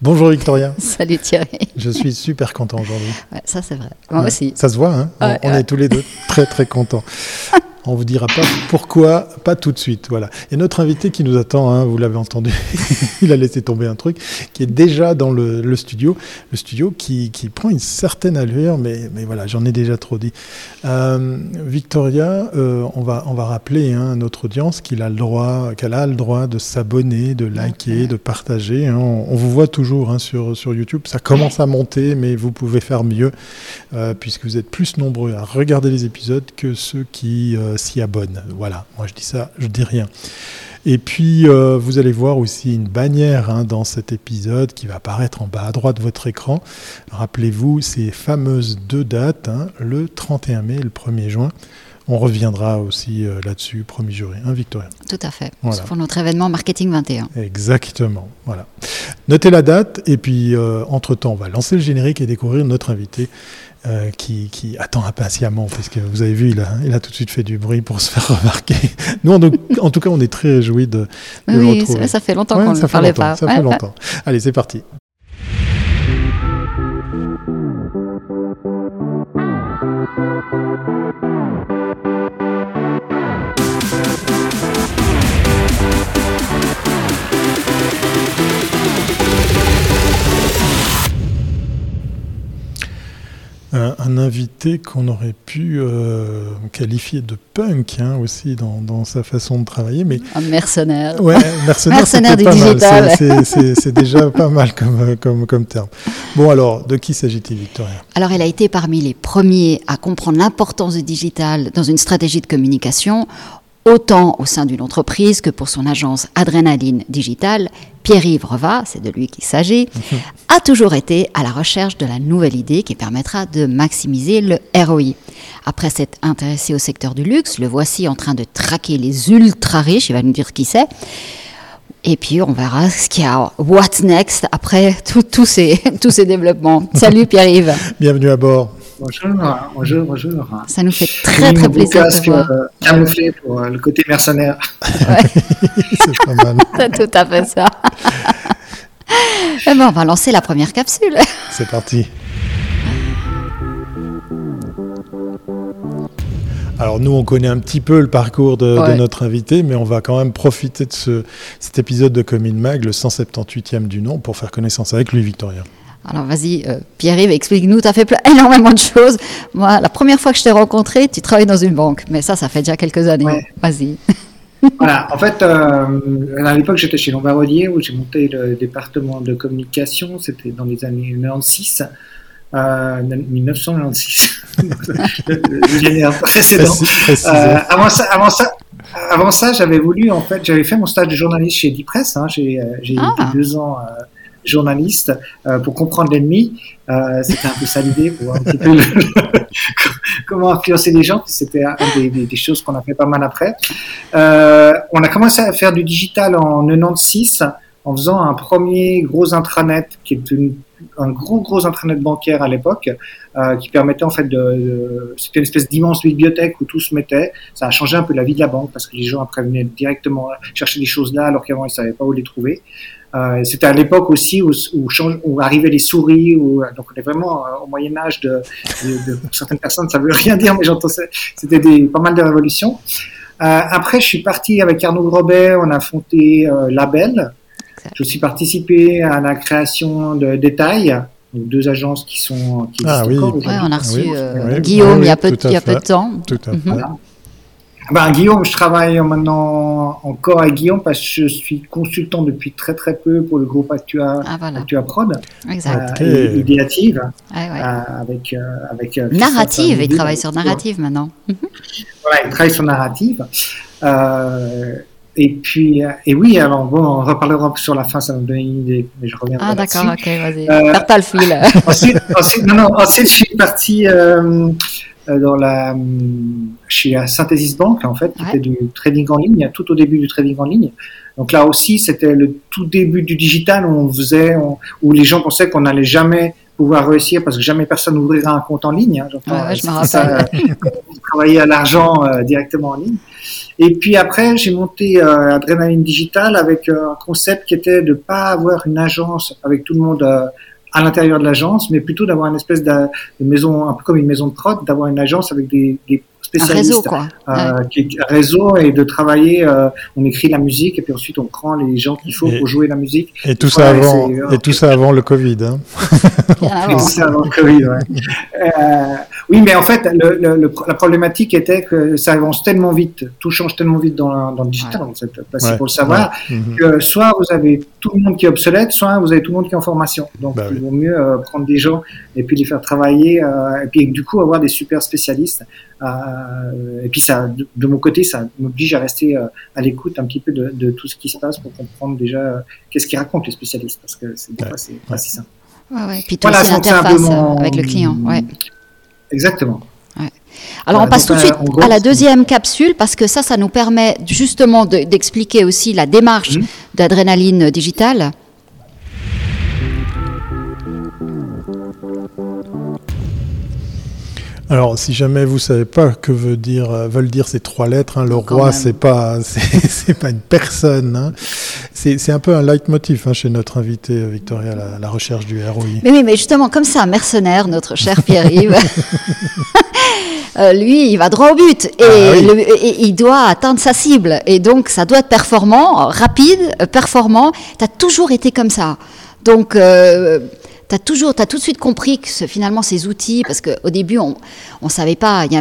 Bonjour Victoria. Salut Thierry. Je suis super content aujourd'hui. Ouais, ça c'est vrai. Moi aussi. Ça se voit, hein Ouais, on, est tous les deux très très contents. On vous dira pas pourquoi, pas tout de suite. Voilà. Et notre invité qui nous attend, hein, vous l'avez entendu, il a laissé tomber un truc, qui est déjà dans le, le studio, le studio qui, qui prend une certaine allure, mais, mais voilà, j'en ai déjà trop dit. Euh, Victoria, euh, on va on va rappeler hein, à notre audience qu'il a le droit, qu'elle a le droit de s'abonner, de liker, de partager. hein. On, on vous voit toujours sur sur YouTube. Ça commence à monter, mais vous pouvez faire mieux euh, puisque vous êtes plus nombreux à regarder les épisodes que ceux qui s'y abonnent. Voilà, moi je dis ça, je dis rien. Et puis euh, vous allez voir aussi une bannière hein, dans cet épisode qui va apparaître en bas à droite de votre écran. Rappelez-vous ces fameuses deux dates, hein, le 31 mai et le 1er juin. On reviendra aussi euh, là-dessus, promis juré, hein, Victoria Tout à fait. Voilà. Pour notre événement Marketing 21. Exactement, voilà. Notez la date et puis euh, entre-temps, on va lancer le générique et découvrir notre invité euh, qui, qui attend impatiemment parce que vous avez vu, il a, il a tout de suite fait du bruit pour se faire remarquer. Nous, en, en tout cas, on est très réjouis de, de le Oui, retrouver. ça, fait longtemps Ouais, qu'on ne parlait pas. Ça Ouais, fait ouais. longtemps. Allez, c'est parti. Un, un invité qu'on aurait pu euh, qualifier de punk hein, aussi dans, dans sa façon de travailler, mais Un mercenaire. Ouais, mercenaire, Mercenaire du pas digital. C'est- déjà pas mal comme, euh, comme, comme terme. Bon, alors, de qui s'agit-il, Victoria? Alors, elle a été parmi les premiers à comprendre l'importance du digital dans une stratégie de communication, autant au sein d'une entreprise que pour son agence Adrénaline Digital. Pierre-Yves Reva, c'est de lui qu'il s'agit, a toujours été à la recherche de la nouvelle idée qui permettra de maximiser le ROI. Après s'être intéressé au secteur du luxe, le voici en train de traquer les ultra riches, il va nous dire qui c'est. Et puis on verra ce qu'il y a, what's next après tous ces, tous ces développements. Salut Pierre-Yves, Bienvenue à bord. Bonjour, bonjour, bonjour. ça nous fait très très plaisir de casque, te voir. euh, camouflé pour euh, le côté mercenaire. C'est pas mal. C'est tout à fait ça. Eh ben, on va lancer la première capsule. C'est parti. Alors nous, on connaît un petit peu le parcours de, notre invité, mais on va quand même profiter de ce, cet épisode de Commune Mag, le 178e du nom, pour faire connaissance avec lui, Victoria. Alors vas-y, euh, Pierre-Yves, explique-nous, tu as fait énormément de choses. Moi, la première fois que je t'ai rencontré, tu travailles dans une banque, mais ça, ça fait déjà quelques années. Ouais. Vas-y. voilà, en fait, euh, à l'époque, j'étais chez Lombardier où j'ai monté le département de communication. C'était dans les années 96. Euh, 1996, le, le millénaire précédent. Euh, avant ça, avant ça, avant ça, j'avais voulu en fait, j'avais fait mon stage de journaliste chez Dipress. Hein, j'ai euh, Ah. été deux ans euh, journaliste euh, pour comprendre l'ennemi. Euh, C'était un peu ça l'idée pour un petit peu comment influencer les gens. C'était un des, choses qu'on a fait pas mal après. Euh, on a commencé à faire du digital en 96 en faisant un premier gros intranet qui est une- un gros gros intranet bancaire à l'époque qui permettait en fait de, de- c'était une espèce d'immense bibliothèque où tout se mettait. Ça a changé un peu la vie de la banque parce que les gens après venaient directement chercher des choses là alors qu'avant ils savaient pas où les trouver. Euh, c'était à l'époque aussi où, où, change- où arrivaient les souris, où, donc on est vraiment euh, au Moyen Âge de, de, de- pour certaines personnes ça veut rien dire mais j'entends ça- c'était des pas mal de révolutions. Euh, après je suis parti avec Arnaud Grobet, on a fondé euh, Label. Je suis participé à la création de Détail, deux agences qui sont qui Ah oui. encore Ouais, on a reçu Oui, euh, oui, Guillaume oui, il y a, peu, tout à il y a peu fait. de temps. Tout à fait. Mhm. Ben, Guillaume, je travaille maintenant encore avec Guillaume parce que je suis consultant depuis très très peu pour le groupe Actua, Ah voilà, Actua Prod, exact. Euh, idéative, Ouais, ouais. euh, avec, euh, avec euh, Narrative, il travaille sur narrative maintenant. Voilà, il travaille sur narrative. Euh, et puis, et oui, alors bon, on reparlera sur la fin, ça va me donner une idée, mais je reviendrai Ah d'accord, ok, vas-y. Euh, Perds pas le fil. ensuite, ensuite, non, non, ensuite, je suis parti dans la, chez la Synthesis Bank, en fait, qui Ouais. fait du trading en ligne, tout au début du trading en ligne. Donc là aussi, c'était le tout début du digital où on faisait, on- où les gens pensaient qu'on n'allait jamais pouvoir réussir parce que jamais personne n'ouvrira un compte en ligne. Hein, ouais, je me rappelle. travailler à l'argent euh, directement en ligne. Et puis après, j'ai monté euh, Adrenaline Digital avec euh, un concept qui était de pas avoir une agence avec tout le monde à l'intérieur de l'agence, mais plutôt d'avoir une espèce de, maison, un peu comme une maison de prod, d'avoir une agence avec des, des spécialistes, un réseau, quoi. Euh, qui réseau et de travailler. Euh, on écrit la musique et puis ensuite on prend les gens qu'il faut pour jouer la musique. Et tout ça avant, et, tout ça avant le Covid. Hein. et tout ça avant le Covid. Ouais. euh, oui, mais en fait, le, le, la problématique était que ça avance tellement vite, tout change tellement vite dans, dans le digital, en fait, c'est pour le savoir, mhm. que soit vous avez tout le monde qui est obsolète, soit vous avez tout le monde qui est en formation. Donc, bah il vaut mieux euh, prendre des gens et puis les faire travailler, euh, et puis du coup avoir des super spécialistes. Euh, et puis ça, de, mon côté, ça m'oblige à rester à l'écoute un petit peu de, de, tout ce qui se passe pour comprendre déjà qu'est-ce qu'ils racontent les spécialistes, parce que c'est ouais. c'est pas si simple. Ouais, ouais. Puis tout voilà, l'interface avec le client. Ouais. Exactement. Ouais. Alors, on passe tout de suite à la deuxième capsule parce que ça, ça nous permet justement d'expliquer aussi la démarche mmh. d'adrénaline digitale. Alors, si jamais vous savez pas que veut dire, euh, veulent dire ces trois lettres, hein, le roi, c'est pas, c'est pas une personne. Hein. C'est un peu un leitmotiv hein, chez notre invité euh, Victoria, la, la, recherche du ROI. Mais oui, mais justement, comme ça, un mercenaire, notre cher Pierre-Yves, euh, lui, il va droit au but et, ah, oui. le, et, il doit atteindre sa cible. Et donc, ça doit être performant, rapide, performant. Tu as toujours été comme ça. Donc, euh, tu as toujours, as tout de suite compris que finalement ces outils, parce qu'au début on ne savait pas, y a,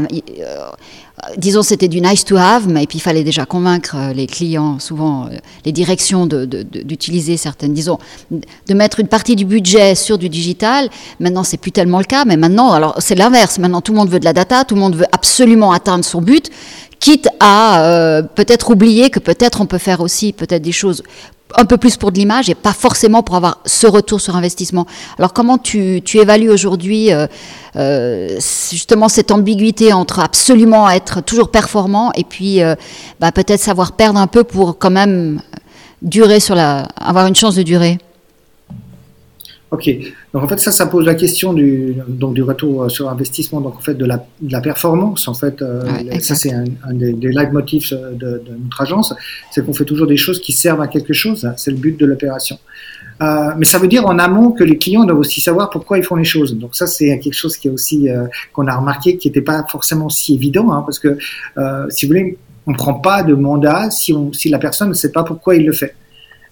euh, disons c'était du nice to have, mais puis il fallait déjà convaincre euh, les clients, souvent euh, les directions d'utiliser de, de, certaines, disons, de mettre une partie du budget sur du digital. Maintenant c'est plus tellement le cas, mais maintenant, alors c'est l'inverse. Maintenant tout le monde veut de la data, tout le monde veut absolument atteindre son but quitte à euh, peut-être oublier que peut-être on peut faire aussi peut-être des choses un peu plus pour de l'image et pas forcément pour avoir ce retour sur investissement. Alors comment tu, tu évalues aujourd'hui euh, euh, justement cette ambiguïté entre absolument être toujours performant et puis bah, peut-être savoir perdre un peu pour quand même durer sur la, avoir une chance de durer? Ok, donc en fait ça, ça pose la question du, donc, du retour sur investissement, donc en fait de la, de la performance. En fait, euh, ouais, ça c'est un, un, des, des leitmotifs de, de, notre agence, c'est qu'on fait toujours des choses qui servent à quelque chose. C'est le but de l'opération. Euh, mais ça veut dire en amont que les clients doivent aussi savoir pourquoi ils font les choses. Donc ça c'est quelque chose qui est aussi euh, qu'on a remarqué qui n'était pas forcément si évident, hein, parce que euh, si vous voulez, on prend pas de mandat si, on, si la personne ne sait pas pourquoi il le fait.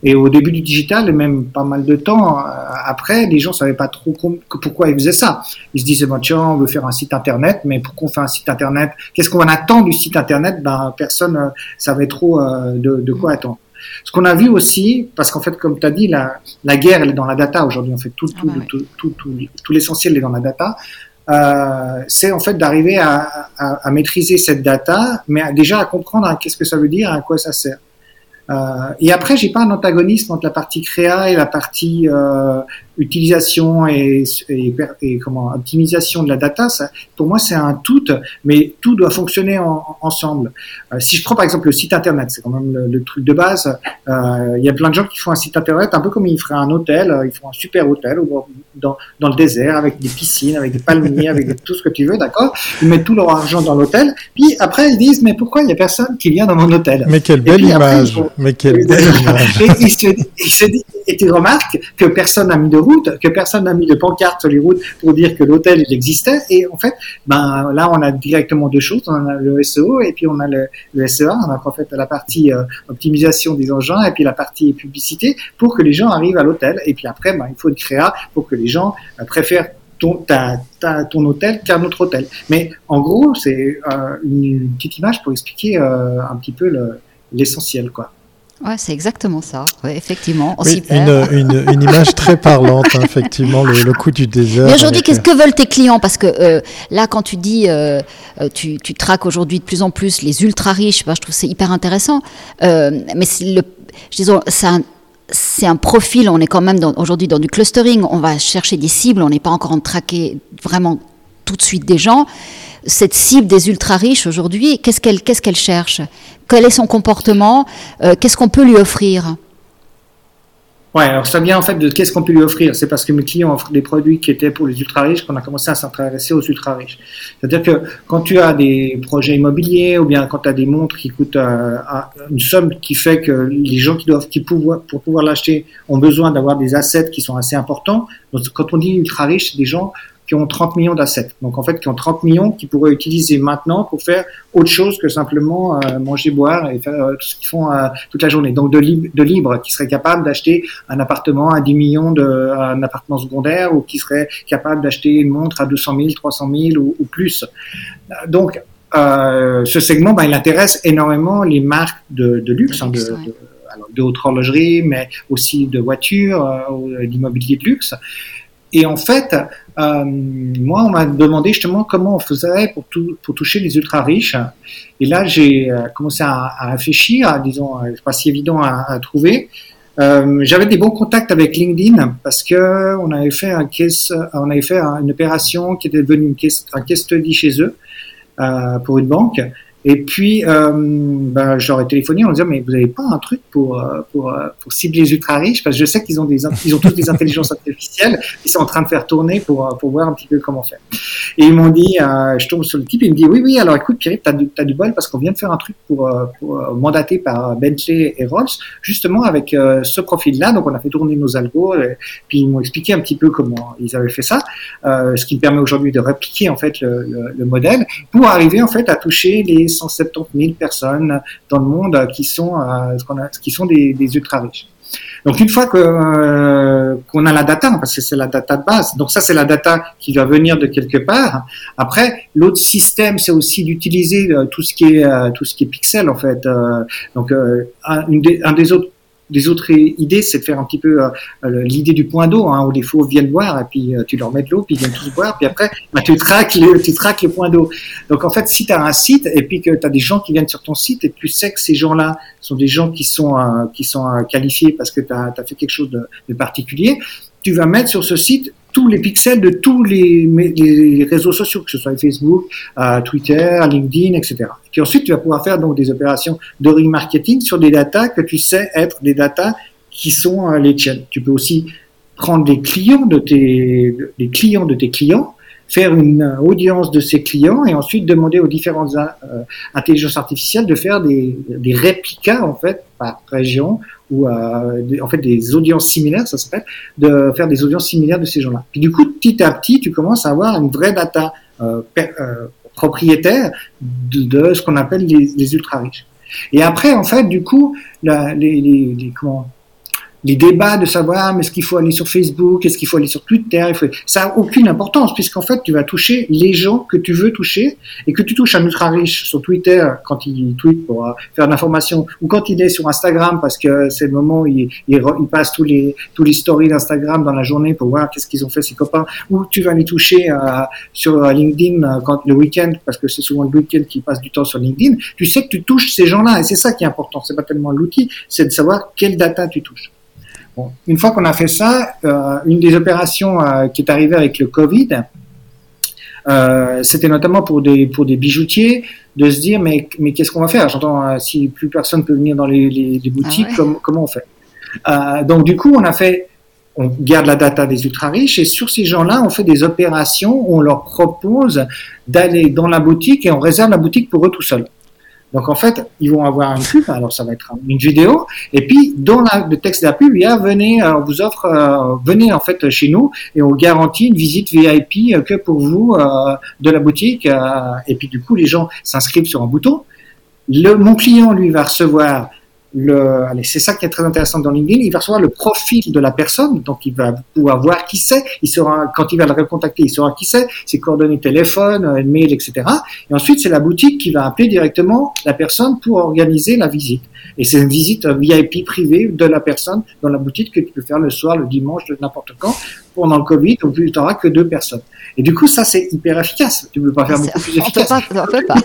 Et au début du digital, et même pas mal de temps euh, après, les gens savaient pas trop pourquoi ils faisaient ça. Ils se disaient, bon, tiens, on veut faire un site internet, mais pourquoi on fait un site internet Qu'est-ce qu'on attend du site internet? Ben, personne euh, savait trop euh, de, de, quoi attendre. Ce qu'on a vu aussi, parce qu'en fait, comme tu as dit, la, la, guerre, elle est dans la data. Aujourd'hui, on fait tout, tout, ah bah tout, tout, tout, tout l'essentiel est dans la data. Euh, c'est en fait d'arriver à, à, à, maîtriser cette data, mais à, déjà à comprendre qu'est-ce que ça veut dire, à quoi ça sert. Euh, et après, j'ai pas un antagonisme entre la partie créa et la partie euh, utilisation et, et, et, comment optimisation de la data. Ça, pour moi, c'est un tout, mais tout doit fonctionner en, ensemble. Euh, si je prends par exemple le site internet, c'est quand même le, le, truc de base. Euh, il y a plein de gens qui font un site internet un peu comme ils feraient un hôtel. Ils font un super hôtel dans, dans le désert avec des piscines, avec des palmiers, avec tout ce que tu veux, d'accord? Ils mettent tout leur argent dans l'hôtel. Puis après, ils disent mais pourquoi il y a personne qui vient dans mon hôtel? Mais quelle belle image Mais quelle belle Et il se, il se dit, et tu remarques que personne n'a mis de route, que personne n'a mis de pancarte sur les routes pour dire que l'hôtel il existait. Et en fait, ben là on a directement deux choses. On a le SEO et puis on a le, le SEA. On a en fait la partie euh, optimisation des engins et puis la partie publicité pour que les gens arrivent à l'hôtel. Et puis après, ben, il faut une créa pour que les gens euh, préfèrent ton, ta, ta, ton hôtel qu'un autre hôtel. Mais en gros, c'est euh, une, petite image pour expliquer euh, un petit peu l'essentiel, quoi. Ouais, c'est exactement ça. Ouais, effectivement, on oui, une, une, une, image très parlante, hein, effectivement, le, le, coup du désert. Mais aujourd'hui, qu'est-ce que veulent tes clients? Parce que euh, là, quand tu dis, euh, tu, tu traques aujourd'hui de plus en plus les ultra riches, bah, je trouve c'est hyper intéressant. Euh, mais le, disons, c'est un, c'est un profil, on est quand même aujourd'hui dans du clustering, on va chercher des cibles, on n'est pas encore en traquer vraiment tout de suite des gens cette cible des ultra-riches aujourd'hui, qu'est-ce qu'elle cherche? Quel est son comportement? Euh, qu'est-ce qu'on peut lui offrir? Ouais, alors ça vient en fait de qu'est-ce qu'on peut lui offrir. C'est parce que mes clients offrent des produits qui étaient pour les ultra-riches qu'on a commencé à s'intéresser aux ultra-riches. C'est-à-dire que quand tu as des projets immobiliers ou bien quand tu as des montres qui coûtent euh, une somme qui fait que les gens qui doivent, qui pouvoir, pour pouvoir l'acheter ont besoin d'avoir des assets qui sont assez importants. Quand on dit ultra-riches, c'est des gens qui ont 30 millions d'assets. Donc en fait, qui ont 30 millions qu'ils pourraient utiliser maintenant pour faire autre chose que simplement euh, manger, boire et faire euh, tout ce qu'ils font euh, toute la journée. Donc de, libre, de libre, qui serait capable d'acheter un appartement à 10 millions, de, un appartement secondaire, ou qui serait capable d'acheter une montre à 200 000, 300 000 ou, ou plus. Donc ce segment, ben, il intéresse énormément les marques de, de luxe, hein, de, de, alors, de haute horlogerie, mais aussi de voitures, d'immobilier de luxe. Et en fait, euh, moi, on m'a demandé justement comment on faisait pour, toucher les ultra riches. Et là, j'ai euh, commencé à, à, réfléchir, disons, euh, c'est pas si évident à, à trouver. J'avais des bons contacts avec LinkedIn parce que on avait fait un on avait fait une opération qui était devenue une case, un case study chez eux pour une banque. Et puis, euh, ben, j'aurais téléphoné en disant, mais vous n'avez pas un truc pour, euh, euh, pour cibler les ultra riches Parce que je sais qu'ils ont, des, ils tous des intelligences artificielles qu'ils sont en train de faire tourner pour, euh, pour voir un petit peu comment faire. Et ils m'ont dit, je tombe sur le type, il me dit, oui, oui, alors écoute, Pierre, tu as, du, as bol parce qu'on vient de faire un truc pour, pour mandater par Bentley et Rolls, justement avec ce profil-là. Donc, on a fait tourner nos algos, puis ils m'ont expliqué un petit peu comment ils avaient fait ça, ce qui me permet aujourd'hui de répliquer en fait le, le, le modèle pour arriver en fait à toucher les 170 000 personnes dans le monde qui sont, euh, qui sont des, ultra riches. Donc une fois que euh, qu'on a la data, parce que c'est la data de base, donc ça c'est la data qui va venir de quelque part. Après, l'autre système c'est aussi d'utiliser euh, tout ce qui est euh, tout ce qui est pixel en fait. Euh, donc un des autres des autres idées, c'est de faire un petit peu euh, l'idée du point d'eau, hein, où les faux viennent boire, et puis euh, tu leur mets de l'eau, puis ils viennent tous boire, puis après, bah, tu, traques le, tu traques le point d'eau. Donc en fait, si tu as un site, et puis que tu as des gens qui viennent sur ton site, et tu sais que ces gens-là sont des gens qui sont, euh, qui sont qualifiés parce que tu as, fait quelque chose de particulier, tu vas mettre sur ce site tous les pixels de tous les, réseaux sociaux, que ce soit Facebook, euh, Twitter, LinkedIn, etc. Et puis ensuite, tu vas pouvoir faire donc des opérations de remarketing sur des datas que tu sais être des datas qui sont euh, les tiennes. Tu peux aussi prendre des clients de tes, des clients de tes clients, faire une audience de ces clients et ensuite demander aux différentes euh, intelligences artificielles de faire des, des réplicas en fait par région ou euh, des, en fait des audiences similaires, ça s'appelle, de faire des audiences similaires de ces gens-là. Puis du coup, petit à petit, tu commences à avoir une vraie data euh, per, euh, propriétaire de, de, ce qu'on appelle les, les, ultra riches. Et après, en fait, du coup, la, les, les, les, comment les débats de savoir mais est-ce qu'il faut aller sur Facebook, est-ce qu'il faut aller sur Twitter, ça n'a aucune importance puisqu'en fait tu vas toucher les gens que tu veux toucher et que tu touches un ultra riche sur Twitter quand il tweet pour faire de l'information ou quand il est sur Instagram parce que c'est le moment où il, passe tous les tous les stories d'Instagram dans la journée pour voir qu'est-ce qu'ils ont fait ses copains ou tu vas les toucher euh, sur LinkedIn euh, quand le week-end parce que c'est souvent le week-end qui passe du temps sur LinkedIn, tu sais que tu touches ces gens-là et c'est ça qui est important, c'est pas tellement l'outil, c'est de savoir quelle data tu touches. Bon, une fois qu'on a fait ça, euh, une des opérations euh, qui est arrivée avec le Covid, euh, c'était notamment pour des pour des bijoutiers de se dire mais mais qu'est-ce qu'on va faire? J'entends si plus personne peut venir dans les, les, les boutiques, ah ouais. comment, comment on fait? Donc du coup, on a fait on garde la data des ultra riches et sur ces gens-là, on fait des opérations où on leur propose d'aller dans la boutique et on réserve la boutique pour eux tout seuls. Donc en fait, ils vont avoir une pub, alors ça va être une vidéo, et puis dans la, le texte de la pub, il y a venez, on vous offre, euh, venez en fait chez nous et on garantit une visite VIP que pour vous euh, de la boutique. Euh, et puis du coup, les gens s'inscrivent sur un bouton. Le, mon client lui va recevoir le, allez, c'est ça qui est très intéressant dans LinkedIn, il va recevoir le profil de la personne, donc il va pouvoir voir qui c'est, il sera, quand il va le recontacter, il saura qui c'est, ses coordonnées téléphone, euh, mail, etc. Et ensuite, c'est la boutique qui va appeler directement la personne pour organiser la visite. Et c'est une visite VIP privée de la personne dans la boutique que tu peux faire le soir, le dimanche, n'importe quand. Pendant le Covid, donc tu n'auras que deux personnes. Et du coup, ça, c'est hyper efficace. Tu ne peux pas faire beaucoup plus efficace. On peut pas, on peut pas.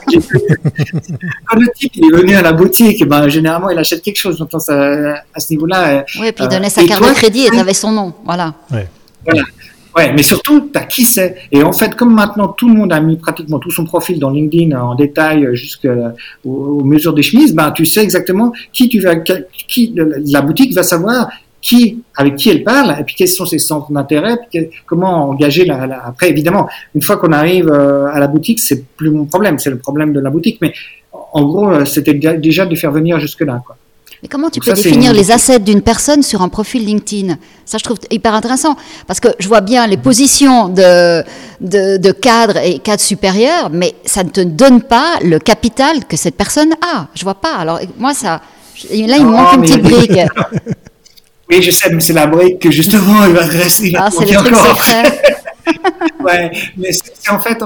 Quand le type il est venu à la boutique, ben, généralement, il achète quelque chose. Donc, ça, à ce niveau-là. Oui, et puis il donnait euh, sa carte toi, de crédit et tu avais son nom. Voilà. Ouais. Voilà. Ouais, mais surtout, tu as qui c'est. Et en fait, comme maintenant tout le monde a mis pratiquement tout son profil dans LinkedIn en détail jusqu'aux aux mesures des chemises, ben, tu sais exactement qui tu vas, qui, la boutique va savoir qui, avec qui elle parle, et puis quels sont ses centres d'intérêt, comment engager la, Après, évidemment, une fois qu'on arrive euh, à la boutique, c'est plus mon problème, c'est le problème de la boutique. Mais en gros, euh, c'était déjà de faire venir jusque-là. Quoi. Mais comment tu peux définir les assets d'une personne sur un profil LinkedIn? Ça, je trouve hyper intéressant. Parce que je vois bien les positions de, de, de cadre et cadre supérieur, mais ça ne te donne pas le capital que cette personne a. Je vois pas. Alors, moi, ça. Là, il me manque une petite brique. Oui, je sais, mais c'est la brique que justement il va dresser. Ah, c'est le truc secret. ouais, mais c'est en fait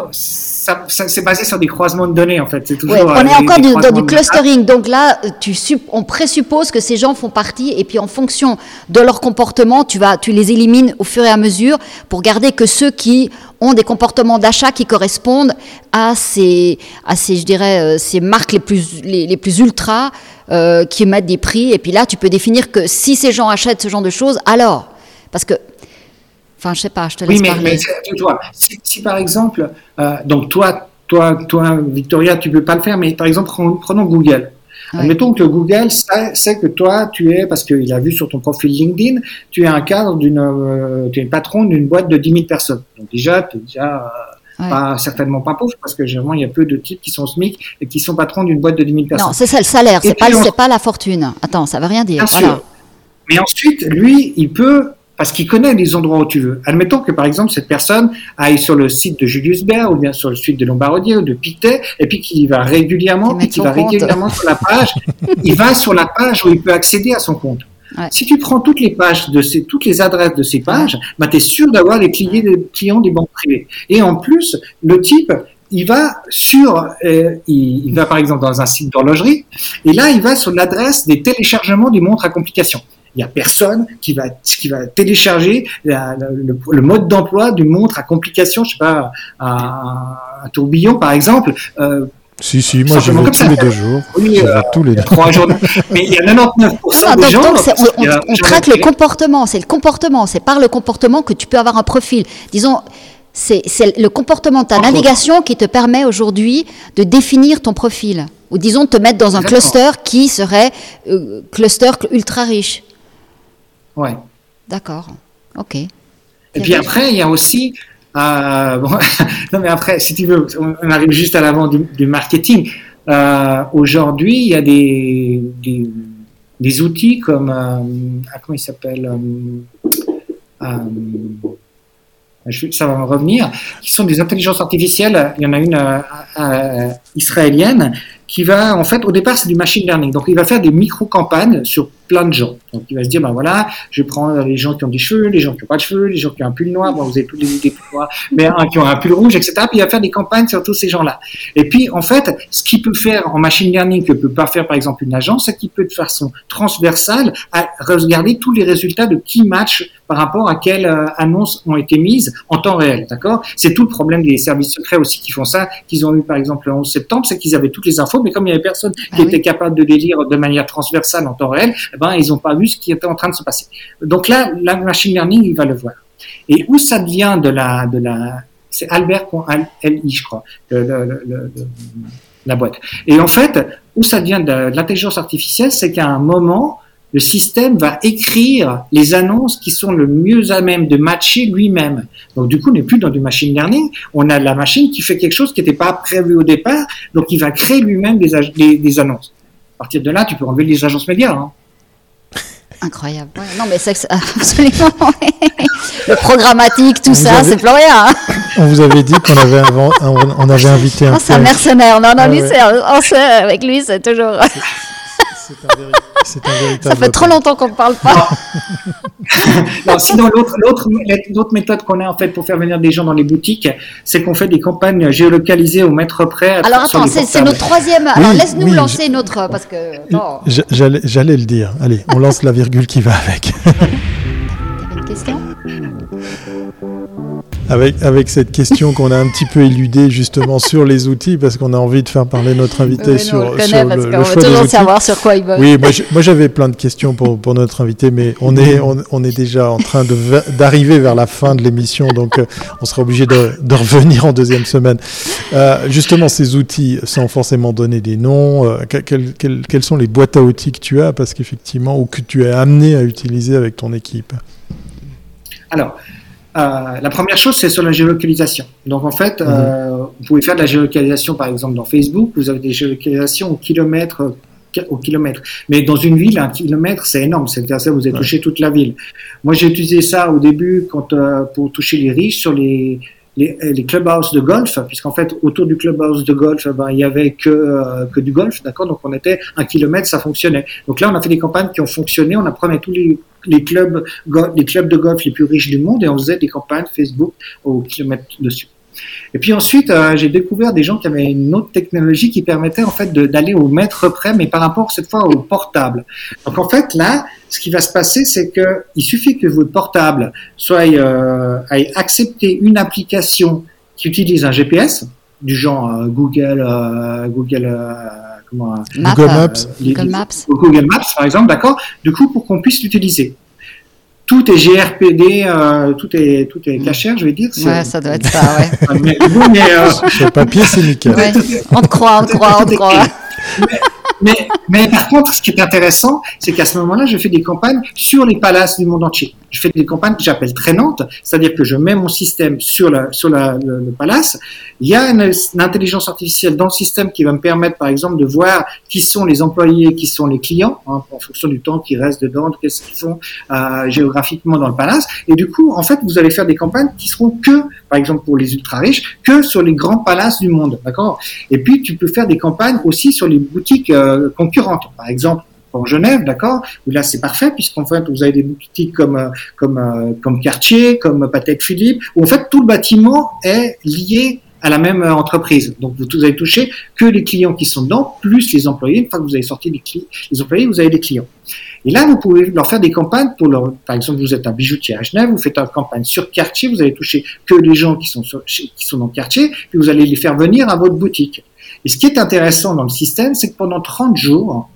c'est basé sur des croisements de données en fait. C'est toujours. on est encore dans du clustering. Donc là, tu on présuppose que ces gens font partie et puis en fonction de leur comportement, tu vas, tu les élimines au fur et à mesure pour garder que ceux qui ont des comportements d'achat qui correspondent à ces, à ces, je dirais, euh, ces marques les plus, les, les plus ultra euh, qui mettent des prix. Et puis là, tu peux définir que si ces gens achètent ce genre de choses, alors, parce que Enfin, je sais pas, je te laisse oui, mais, parler. Mais toi, si, par exemple, euh, donc toi, toi, toi, Victoria, tu peux pas le faire, mais par exemple, prenons Google. Admettons que Google sait, que toi, tu es, parce qu'il a vu sur ton profil LinkedIn, tu es un cadre d'une, euh, tu es patron d'une boîte de 10 000 personnes. Donc déjà, tu es déjà pas, certainement pas pauvre, parce que généralement, il y a peu de types qui sont SMIC et qui sont patrons d'une boîte de 10 000 personnes. Non, c'est ça le salaire, c'est pas, pas la fortune. Attends, ça veut rien dire. Bien sûr. Mais ensuite, lui, il peut parce qu'il connaît les endroits où tu veux. Admettons que par exemple cette personne aille sur le site de Julius Baer ou bien sur le site de Lombardier ou de Pictet et puis qu'il va régulièrement, puis qu'il va régulièrement sur la page, il va sur la page où il peut accéder à son compte. Si tu prends toutes les pages de ces, toutes les adresses de ces pages, bah, tu es sûr d'avoir les clients, des banques privées. Et en plus, le type, il va sur, euh, il, il, va par exemple dans un site d'horlogerie, et là, il va sur l'adresse des téléchargements des montres à complications il n'y a personne qui va, qui va télécharger le, mode d'emploi d'une montre à complications, je sais pas, un, tourbillon par exemple. Euh, si, si, moi je vais tous les deux jours. Oui, euh, tous les trois jours. Mais il y a 99% des gens. on, traque le comportement, c'est le comportement, c'est par le comportement que tu peux avoir un profil. Disons, c'est le comportement de ta navigation qui te permet aujourd'hui de définir ton profil. Ou disons de te mettre dans un cluster qui serait euh, cluster ultra riche. Ouais. D'accord. Ok. Et puis après, il y a aussi. Euh, bon, non, mais après, si tu veux, on arrive juste à l'avant du, marketing. Euh, Aujourd'hui, il y a des, des, outils comme. Euh, ah, comment il s'appelle ça va me revenir, qui sont des intelligences artificielles. Il y en a une israélienne qui va, en fait, au départ, c'est du machine learning. Donc, il va faire des micro-campagnes sur plein de gens. Donc, il va se dire, ben voilà, je prends les gens qui ont des cheveux, les gens qui n'ont pas de cheveux, les gens qui ont un pull noir, vous avez tous les idées noirs, mais un qui ont un pull rouge, etc. Puis, il va faire des campagnes sur tous ces gens-là. Et puis, en fait, ce qu'il peut faire en machine learning que peut pas faire, par exemple, une agence, c'est qu'il peut, de façon transversale, à regarder tous les résultats de qui match par rapport à quelles euh, annonces ont été mises en temps réel, d'accord? C'est tout le problème des services secrets aussi qui font ça, qu'ils ont eu par exemple le 11 septembre, c'est qu'ils avaient toutes les infos, mais comme il y avait personne qui ah était capable de les lire de manière transversale en temps réel, eh ben ils n'ont pas vu ce qui était en train de se passer. Donc là, la machine learning, il va le voir. Et où ça vient de la de la c'est Albert.li, je crois, la boîte. Et en fait, où ça vient de l'intelligence artificielle, c'est qu'à un moment, le système va écrire les annonces qui sont le mieux à même de matcher lui-même. Donc du coup, on n'est plus dans du machine learning, on a la machine qui fait quelque chose qui n'était pas prévu au départ, donc il va créer lui-même des, des, annonces. À partir de là, tu peux enlever les agences médias. Hein. Incroyable. non, mais c'est absolument. le programmatique, tout ça, c'est plus rien. Hein. On vous avait dit qu'on avait, on avait invité un. Oh, c'est un mercenaire. Non, non, ah, lui, c'est, avec lui, c'est toujours. C'est un, véritable. Ça fait trop longtemps qu'on ne parle pas. non, sinon, l'autre méthode qu'on a en fait pour faire venir des gens dans les boutiques, c'est qu'on fait des campagnes géolocalisées au mètre près. Alors attends, c'est notre troisième. Alors laisse-nous lancer notre. Parce que. J'allais le dire. Allez, on lance la virgule qui va avec. T'avais une question? Avec, avec cette question qu'on a un petit peu éludée justement sur les outils, parce qu'on a envie de faire parler notre invité sur, on le, sur parce le, veut choix des toujours outils. savoir sur quoi il bosse. Oui, moi, j'avais plein de questions pour, pour notre invité, mais on est, on, on est déjà en train va- d'arriver vers la fin de l'émission, donc euh, on sera obligé de, de revenir en deuxième semaine. Euh, justement, ces outils, sans forcément donner des noms, euh, que- quelles, quelles- quelles sont les boîtes à outils que tu as, parce qu'effectivement, ou que tu es amené à utiliser avec ton équipe? Alors, euh, la première chose, c'est sur la géolocalisation. Donc, en fait, Mhm. euh, vous pouvez faire de la géolocalisation, par exemple, dans Facebook. Vous avez des géolocalisations au kilomètre, au kilomètre. Mais dans une ville, un kilomètre, c'est énorme. C'est-à-dire ça, vous avez Ouais. touché toute la ville. Moi, j'ai utilisé ça au début quand, euh, pour toucher les riches sur les, les, les clubhouses de golf, puisqu'en fait, autour du clubhouse de golf, ben, il y avait que, euh, que du golf, d'accord? Donc, on était un kilomètre, ça fonctionnait. Donc là, on a fait des campagnes qui ont fonctionné. On a pris tous les, les clubs, les clubs de golf les plus riches du monde et on faisait des campagnes Facebook au kilomètre dessus. Et puis ensuite, euh, j'ai découvert des gens qui avaient une autre technologie qui permettait en fait d'aller au mètre près, mais par rapport cette fois au portable. Donc en fait là, ce qui va se passer, c'est que il suffit que votre portable soit euh, ait accepté une application qui utilise un GPS du genre euh, Google, euh, Google, euh, comment, euh, Map, Google euh, Maps. les- Google Maps. Google Maps par exemple, d'accord? Du coup, pour qu'on puisse l'utiliser. Tout est GRPD, euh, tout est tout est cachère, je vais dire. Ouais, ça doit être ça, ouais. mais, mais, euh, Sur le papier, c'est nickel. Ouais. On te croit, on te croit, on te croit. mais, mais par contre, ce qui est intéressant, c'est qu'à ce moment-là, je fais des campagnes sur les palaces du monde entier. Je fais des campagnes que j'appelle traînantes, c'est-à-dire que je mets mon système sur, la, sur le, palace. Il y a une, intelligence artificielle dans le système qui va me permettre, par exemple, de voir qui sont les employés, qui sont les clients, hein, en fonction du temps qui reste dedans, qu'est-ce qu'ils font euh, géographiquement dans le palace. Et du coup, en fait, vous allez faire des campagnes qui seront que, par exemple, pour les ultra riches, que sur les grands palaces du monde, d'accord? Et puis, tu peux faire des campagnes aussi sur les boutiques euh, concurrentes, par exemple en Genève, d'accord là c'est parfait puisqu'en fait vous avez des boutiques comme euh, comme euh, comme Cartier, comme Patek Philippe, où en fait tout le bâtiment est lié à la même euh, entreprise. Donc vous, vous allez toucher que les clients qui sont dedans, plus les employés. Une fois que vous avez sorti les, employés, vous avez les clients. Et là, vous pouvez leur faire des campagnes pour par exemple, vous êtes un bijoutier à Genève, vous faites une campagne sur quartier, vous allez toucher que les gens qui sont qui sont dans le quartier, puis vous allez les faire venir à votre boutique. Et ce qui est intéressant dans le système, c'est que pendant 30 jours,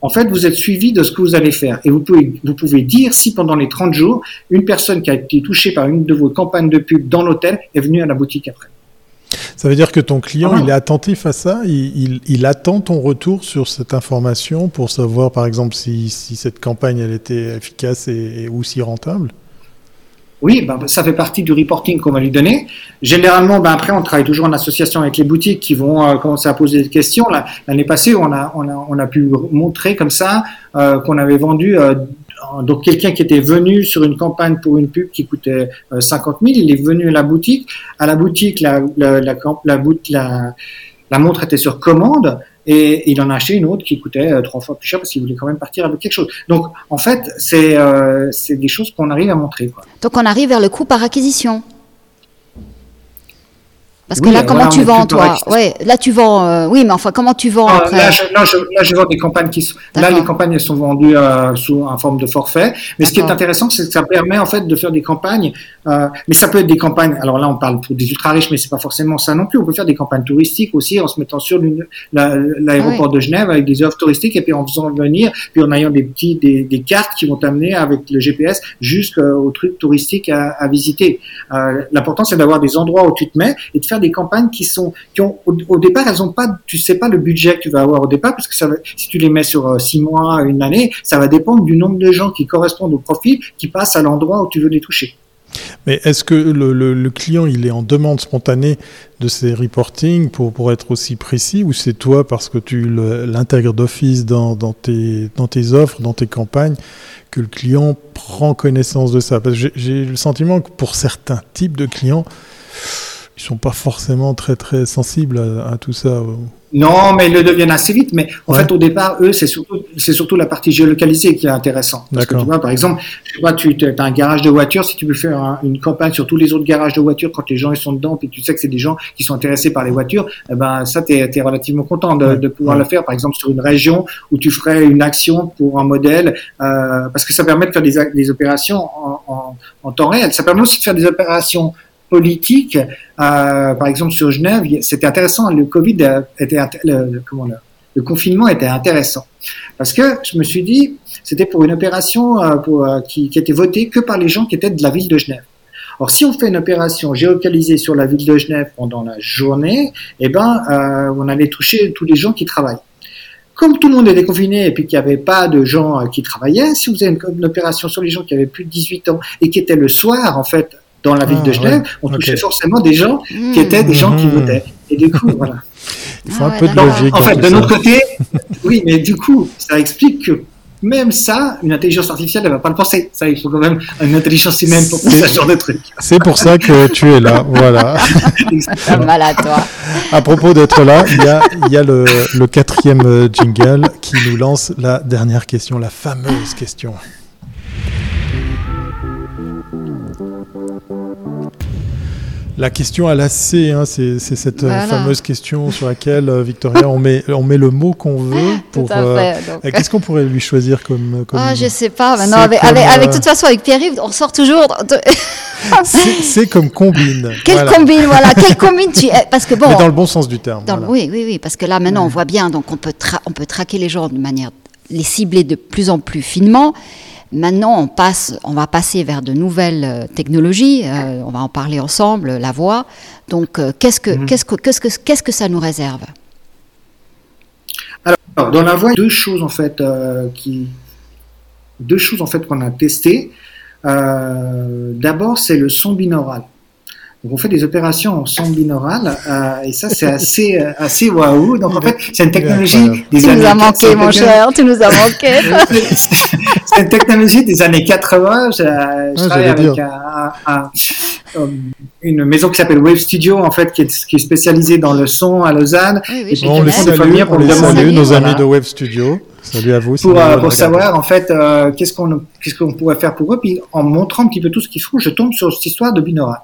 en fait, vous êtes suivi de ce que vous allez faire. Et vous pouvez, vous pouvez dire si pendant les 30 jours, une personne qui a été touchée par une de vos campagnes de pub dans l'hôtel est venue à la boutique après. Ça veut dire que ton client, Ah. il est attentif à ça, il, il- il attend ton retour sur cette information pour savoir, par exemple, si, si cette campagne elle était efficace et, et aussi rentable? Oui, ben, ça fait partie du reporting qu'on va lui donner. Généralement, ben, après, on travaille toujours en association avec les boutiques qui vont euh, commencer à poser des questions. L'année passée, on a, on, a, on a pu montrer comme ça euh, qu'on avait vendu euh, donc quelqu'un qui était venu sur une campagne pour une pub qui coûtait euh, 50 000, il est venu à la boutique. À la boutique, la, la, la montre était sur commande et il en a acheté une autre qui coûtait euh, trois fois plus cher parce qu'il voulait quand même partir avec quelque chose. Donc en fait, c'est euh, des choses qu'on arrive à montrer. Quoi. Donc on arrive vers le coût par acquisition. Parce que là, comment voilà, tu vends, toi. Ouais, là tu vends. euh, oui, mais enfin, comment tu vends Ah, après là, je, là, je, là, je vends des campagnes qui sont. Là, les campagnes elles sont vendues euh, sous en forme de forfait. Mais ce qui est intéressant, c'est que ça permet en fait de faire des campagnes. Euh, mais ça peut être des campagnes. Alors là, on parle pour des ultra riches, mais c'est pas forcément ça non plus. On peut faire des campagnes touristiques aussi en se mettant sur la- l'aéroport de Genève avec des offres touristiques et puis en faisant venir, puis en ayant des petits des, des cartes qui vont t'amener avec le GPS jusqu'au truc touristique à, à visiter. Euh, L'important, c'est d'avoir des endroits où tu te mets et de faire des campagnes qui sont qui ont au, départ elles ont pas tu sais pas le budget que tu vas avoir au départ parce que si tu les mets sur euh, six mois une année ça va dépendre du nombre de gens qui correspondent au profil qui passent à l'endroit où tu veux les toucher. Mais est-ce que le, client, il est en demande spontanée de ces reportings pour, pour être aussi précis ou c'est toi parce que tu l'intègres d'office dans, dans, tes, dans tes offres, dans tes campagnes, que le client prend connaissance de ça? Parce que j'ai le sentiment que pour certains types de clients, ils sont pas forcément très très sensibles à, à tout ça. non mais ils le deviennent assez vite mais en Ouais. fait au départ eux c'est surtout c'est surtout la partie géolocalisée qui est intéressant parce que tu vois par exemple je sais pas tu as un garage de voiture si tu veux faire un- une campagne sur tous les autres garages de voitures quand les gens ils sont dedans puis tu sais que c'est des gens qui sont intéressés par les voitures eh ben ça tu es, relativement content de, Ouais. de pouvoir Ouais. le faire par exemple sur une région où tu ferais une action pour un modèle euh, parce que ça permet de faire des, des opérations en, en, en temps réel ça permet aussi de faire des opérations politique, par exemple sur Genève, c'était intéressant. Le Covid était comment le confinement était intéressant parce que je me suis dit c'était pour une opération pour, qui, qui était votée que par les gens qui étaient de la ville de Genève. Or, si on fait une opération géolocalisée sur la ville de Genève pendant la journée, eh ben, euh, on allait toucher tous les gens qui travaillent. Comme tout le monde est déconfiné et puis qu'il n'y avait pas de gens euh, qui travaillaient, si vous avez une, opération sur les gens qui avaient plus de 18 ans et qui étaient le soir, en fait, dans la ville de ah, Genève, on touchait forcément des gens qui mmh. étaient des gens qui mmh. votaient. Et du coup, voilà. Il faut un ah peu de logique. En fait, de notre côté, oui, mais du coup, ça explique que même ça, une intelligence artificielle, elle va pas le penser. Ça, il faut quand même une intelligence humaine pour penser ce genre de truc. C'est pour ça que tu es là, voilà. mal à toi. À propos d'être là, il y a, il y a le, le quatrième jingle qui nous lance la dernière question, la fameuse question. La question à la C, hein, c'est cette euh, fameuse question sur laquelle, euh, Victoria, on met, on met le mot qu'on veut. Pour, euh, Qu'est-ce qu'on pourrait lui choisir comme. comme ah, je sais pas. Maintenant, avec, avec, toute façon, avec Pierre-Yves, on sort toujours. c'est comme combine. Quelle combine, voilà. Quelle combine tu Parce que bon. Mais dans le bon sens du terme. Oui, oui, oui. Parce que là, maintenant, on voit bien. Donc, on peut, on peut traquer les gens de manière. les cibler de plus en plus finement. Maintenant, on, passe, on va passer vers de nouvelles euh, technologies. Euh, on va en parler ensemble, la voix. Donc, euh, qu'est-ce que, mhm. qu'est-ce que, qu'est-ce que, qu'est-ce que ça nous réserve? Alors, dans la voix, deux choses en fait qui, deux choses en fait qu'on a testées. d'abord, c'est le son binaural. Donc on fait des opérations en son binaural euh, et ça c'est assez euh, assez waouh. Donc en fait c'est une technologie des tu années. Tu nous as manqué mon cher, tu nous as manqué. c'est une technologie des années 80. Je, je travaille avec un, un, euh, une maison qui s'appelle Wave Studio en fait qui est, qui est, spécialisée dans le son à Lausanne. Oui, oui, et on les salue, on les salue, nos amis de Wave Studio. Salut à vous. Pour, euh, pour savoir en fait euh, qu'est-ce qu'on qu'est-ce qu'on pourrait faire pour eux. Puis en montrant un petit peu tout ce qu'ils font, je tombe sur cette histoire de binaural.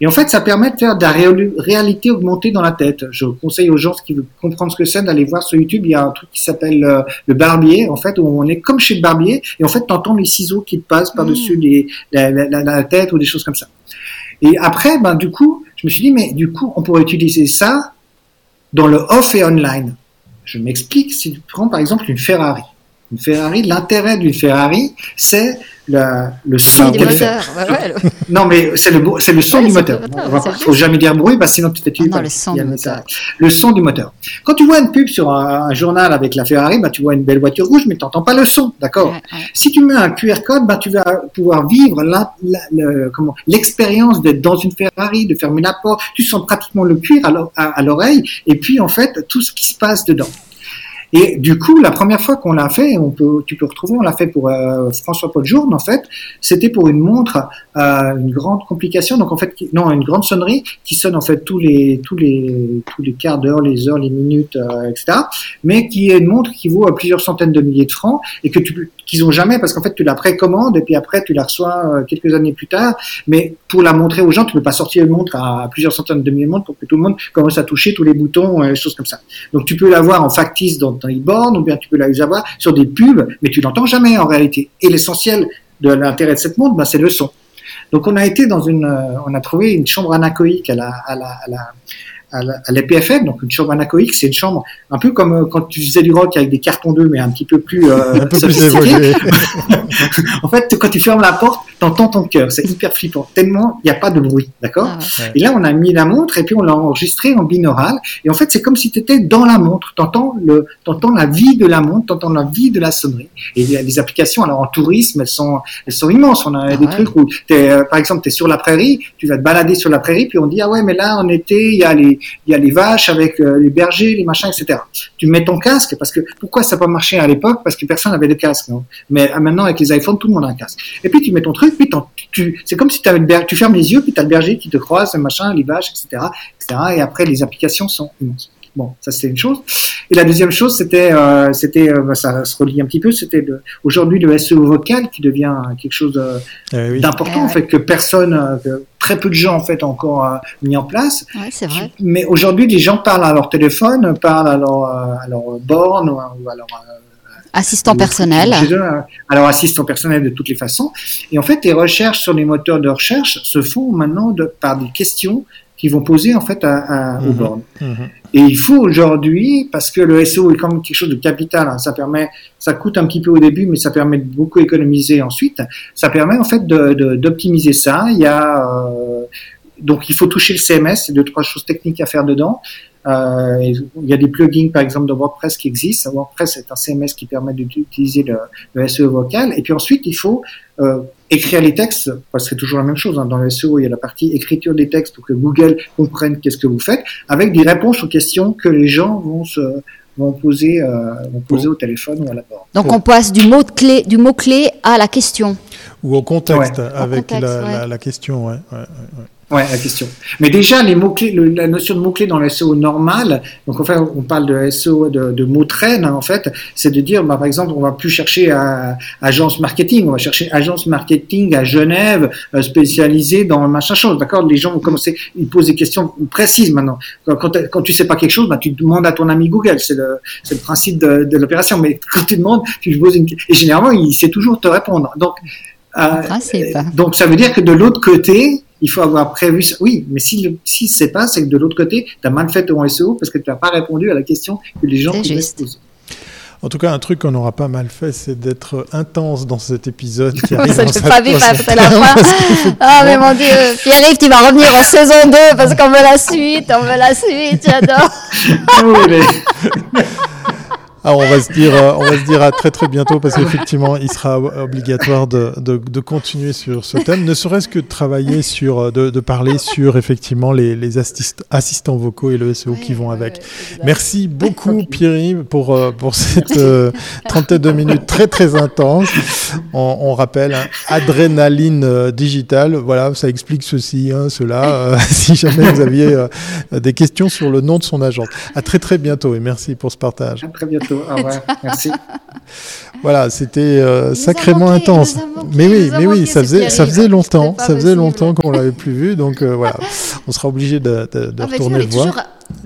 Et en fait, ça permet de faire de la réalité augmentée dans la tête. Je conseille aux gens qui veulent comprendre ce que c'est d'aller voir sur YouTube. Il y a un truc qui s'appelle euh, le barbier, en fait, où on est comme chez le barbier, et en fait, t'entends les ciseaux qui passent par-dessus mmh. la, la, la, tête ou des choses comme ça. Et après, ben, du coup, je me suis dit, mais du coup, on pourrait utiliser ça dans le off et online. Je m'explique, si tu prends par exemple une Ferrari. Une Ferrari, l'intérêt d'une Ferrari, c'est le, le son du moteur. non, mais c'est le, c'est le son du moteur. Il ne faut jamais dire bruit, sinon tu t'études. Ah le son du moteur. Le son du moteur. Quand tu vois une pub sur un, journal avec la Ferrari, bah, tu vois une belle voiture rouge, mais tu n'entends pas le son, d'accord Si tu mets un QR code, bah, tu vas pouvoir vivre la, comment, l'expérience d'être dans une Ferrari, de fermer la porte, tu sens pratiquement le cuir à l'oreille, et puis en fait, tout ce qui se passe dedans. Et du coup, la première fois qu'on l'a fait, on peut, tu peux retrouver, on l'a fait pour euh, François Paul Journe, en fait, c'était pour une montre, euh, une grande complication, donc en fait, non, une grande sonnerie qui sonne en fait tous les tous les tous les quarts d'heure, les heures, les minutes, euh, etc. Mais qui est une montre qui vaut plusieurs centaines de milliers de francs et que tu qu'ils ont jamais parce qu'en fait tu la précommandes et puis après tu la reçois quelques années plus tard. Mais pour la montrer aux gens, tu peux pas sortir une montre à plusieurs centaines de milliers de montres pour que tout le monde commence à toucher tous les boutons, et choses comme ça. Donc tu peux l'avoir en factice dans dans ou bien tu peux la avoir sur des pubs, mais tu l'entends jamais en réalité. Et l'essentiel de l'intérêt de cette montre, bah, c'est le son. Donc on a été dans une, euh, on a trouvé une chambre anacoïque à la, à la, à la, à l'EPFM, donc une chambre anacoïque, c'est une chambre un peu comme euh, quand tu faisais du rock avec des cartons d'œufs, mais un petit peu plus, euh, un peu plus en fait, quand tu fermes la porte, t'entends ton cœur, c'est hyper flippant, tellement il n'y a pas de bruit, d'accord ah Et là, on a mis la montre et puis on l'a enregistré en binaural, et en fait, c'est comme si tu étais dans la montre, t'entends le, t'entends la vie de la montre, t'entends la vie de la sonnerie. Et il y a des applications, alors en tourisme, elles sont, elles sont immenses. On a ah des trucs où, es, euh, par exemple, tu es sur la prairie, tu vas te balader sur la prairie, puis on dit ah ouais, mais là en été, il y a les il y a les vaches avec euh, les bergers, les machins, etc. Tu mets ton casque parce que pourquoi ça n'a pas marché à l'époque? Parce que personne n'avait de casque. Mais euh, maintenant avec les iPhones, tout le monde a un casque. Et puis tu mets ton truc, puis tu, c'est comme si avais tu fermes les yeux, puis tu as le berger qui te croise, le machin, les vaches, etc., etc. Et après les applications sont immenses. Bon, ça c'est une chose. Et la deuxième chose, c'était, euh, c'était, euh, bah, ça se relie un petit peu, c'était aujourd'hui le SEO vocal qui devient quelque chose eh d'important en fait que personne, que très peu de gens en fait ont encore mis en place. Ouais, c'est vrai. Mais aujourd'hui, les gens parlent à leur téléphone, parlent à leur, à leur borne ou à leur Assistant personnel. Alors, assistant personnel de toutes les façons. Et en fait, les recherches sur les moteurs de recherche se font maintenant de, par des questions qui vont poser en fait à, aux mhm. bornes. Mhm. Et il faut aujourd'hui, parce que le SEO est quand même quelque chose de capital, hein, ça permet, ça coûte un petit peu au début, mais ça permet de beaucoup économiser ensuite. Ça permet en fait d'optimiser de, ça. Il y a euh, donc il faut toucher le CMS, c'est deux trois choses techniques à faire dedans. Euh, il y a des plugins, par exemple, de WordPress qui existent. WordPress est un CMS qui permet d'utiliser le, le, SEO vocal. Et puis ensuite, il faut euh, écrire les textes. Que c'est toujours la même chose. Hein. Dans le SEO, il y a la partie écriture des textes pour que Google comprenne qu'est-ce que vous faites, avec des réponses aux questions que les gens vont se vont poser, euh, vont poser au téléphone ou à la porte. Donc on passe du mot clé, du mot clé à la question. Ou au contexte avec la, la, question, ouais, ouais, la question. Mais déjà, les mots-clés, la notion de mots-clés dans le SEO normal, donc en fait, on parle de SEO de, de mots traîne, en fait, c'est de dire, bah, par exemple, on va plus chercher à, agence marketing, on va chercher agence marketing à Genève, euh, spécialisée dans machin chose, d'accord? Les gens vont commencer, ils posent des questions précises maintenant. Quand, quand, quand tu sais pas quelque chose, bah, tu demandes à ton ami Google, c'est le, le principe de, de l'opération. Mais quand tu demandes, tu poses une et généralement, il sait toujours te répondre. Donc, euh, donc ça veut dire que de l'autre côté, il faut avoir prévu ça. Oui, mais si, si c'est pas, c'est que de l'autre côté, tu as mal fait ton SEO parce que tu n'as pas répondu à la question que les gens se poser. En tout cas, un truc qu'on n'aura pas mal fait, c'est d'être intense dans cet épisode qui arrive. ça, je pas vu passer la fin. Ah, mais mon Dieu, Pierre-Yves, tu vas revenir en saison 2 parce qu'on veut la suite, on veut la suite, j'adore. Alors on va se dire, euh, on va se dire à très très bientôt parce qu'effectivement, il sera obligatoire de, de, de, continuer sur ce thème, ne serait-ce que de travailler sur, euh, de, de parler sur effectivement les, les assistants vocaux et le SEO qui vont avec. Merci beaucoup Pierre pour euh, pour cette euh, 32 minutes très très intense. On, on rappelle hein, adrénaline digitale. Voilà, ça explique ceci, hein, cela. si jamais vous aviez des questions sur le nom de son agence. À très très bientôt et merci pour ce partage. À très bientôt. Merci. Voilà, c'était euh, sacrément intense. mais oui, mais oui, ça faisait, ça faisait longtemps, ça faisait longtemps qu'on l'avait plus vu, donc euh, voilà, on sera obligé de, de, de ah, retourner le voir.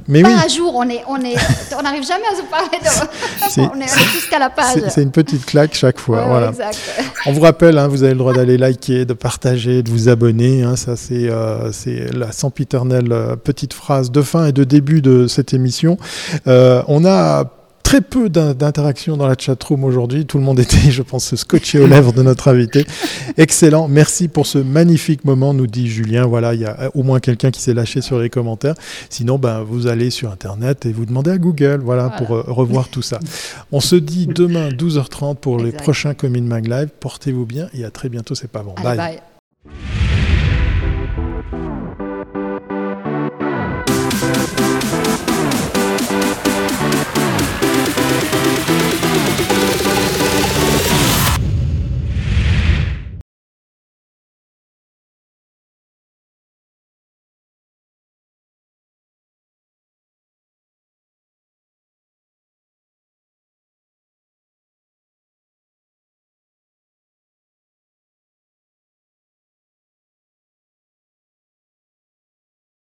Mais pas oui. à jour, on est, on est, on n'arrive jamais à se parler. De... on est jusqu'à la page. C'est une petite claque chaque fois. Ouais, voilà. Exact. On vous rappelle, hein, vous avez le droit d'aller liker, de partager, de vous abonner. Hein, ça, c'est euh, la sempiternelle euh, petite phrase de fin et de début de cette émission. Euh, on a très peu d'interactions dans la chatroom aujourd'hui. Tout le monde était, je pense, scotché aux lèvres de notre invité. Excellent. Merci pour ce magnifique moment, nous dit Julien. Voilà, il y a au moins quelqu'un qui s'est lâché sur les commentaires. Sinon, ben, vous allez sur Internet et vous demandez à Google, voilà, pour euh, revoir tout ça. On se dit demain 12h30 pour les prochains Comin Mag Live. Portez-vous bien et à très bientôt. C'est pas bon. bye.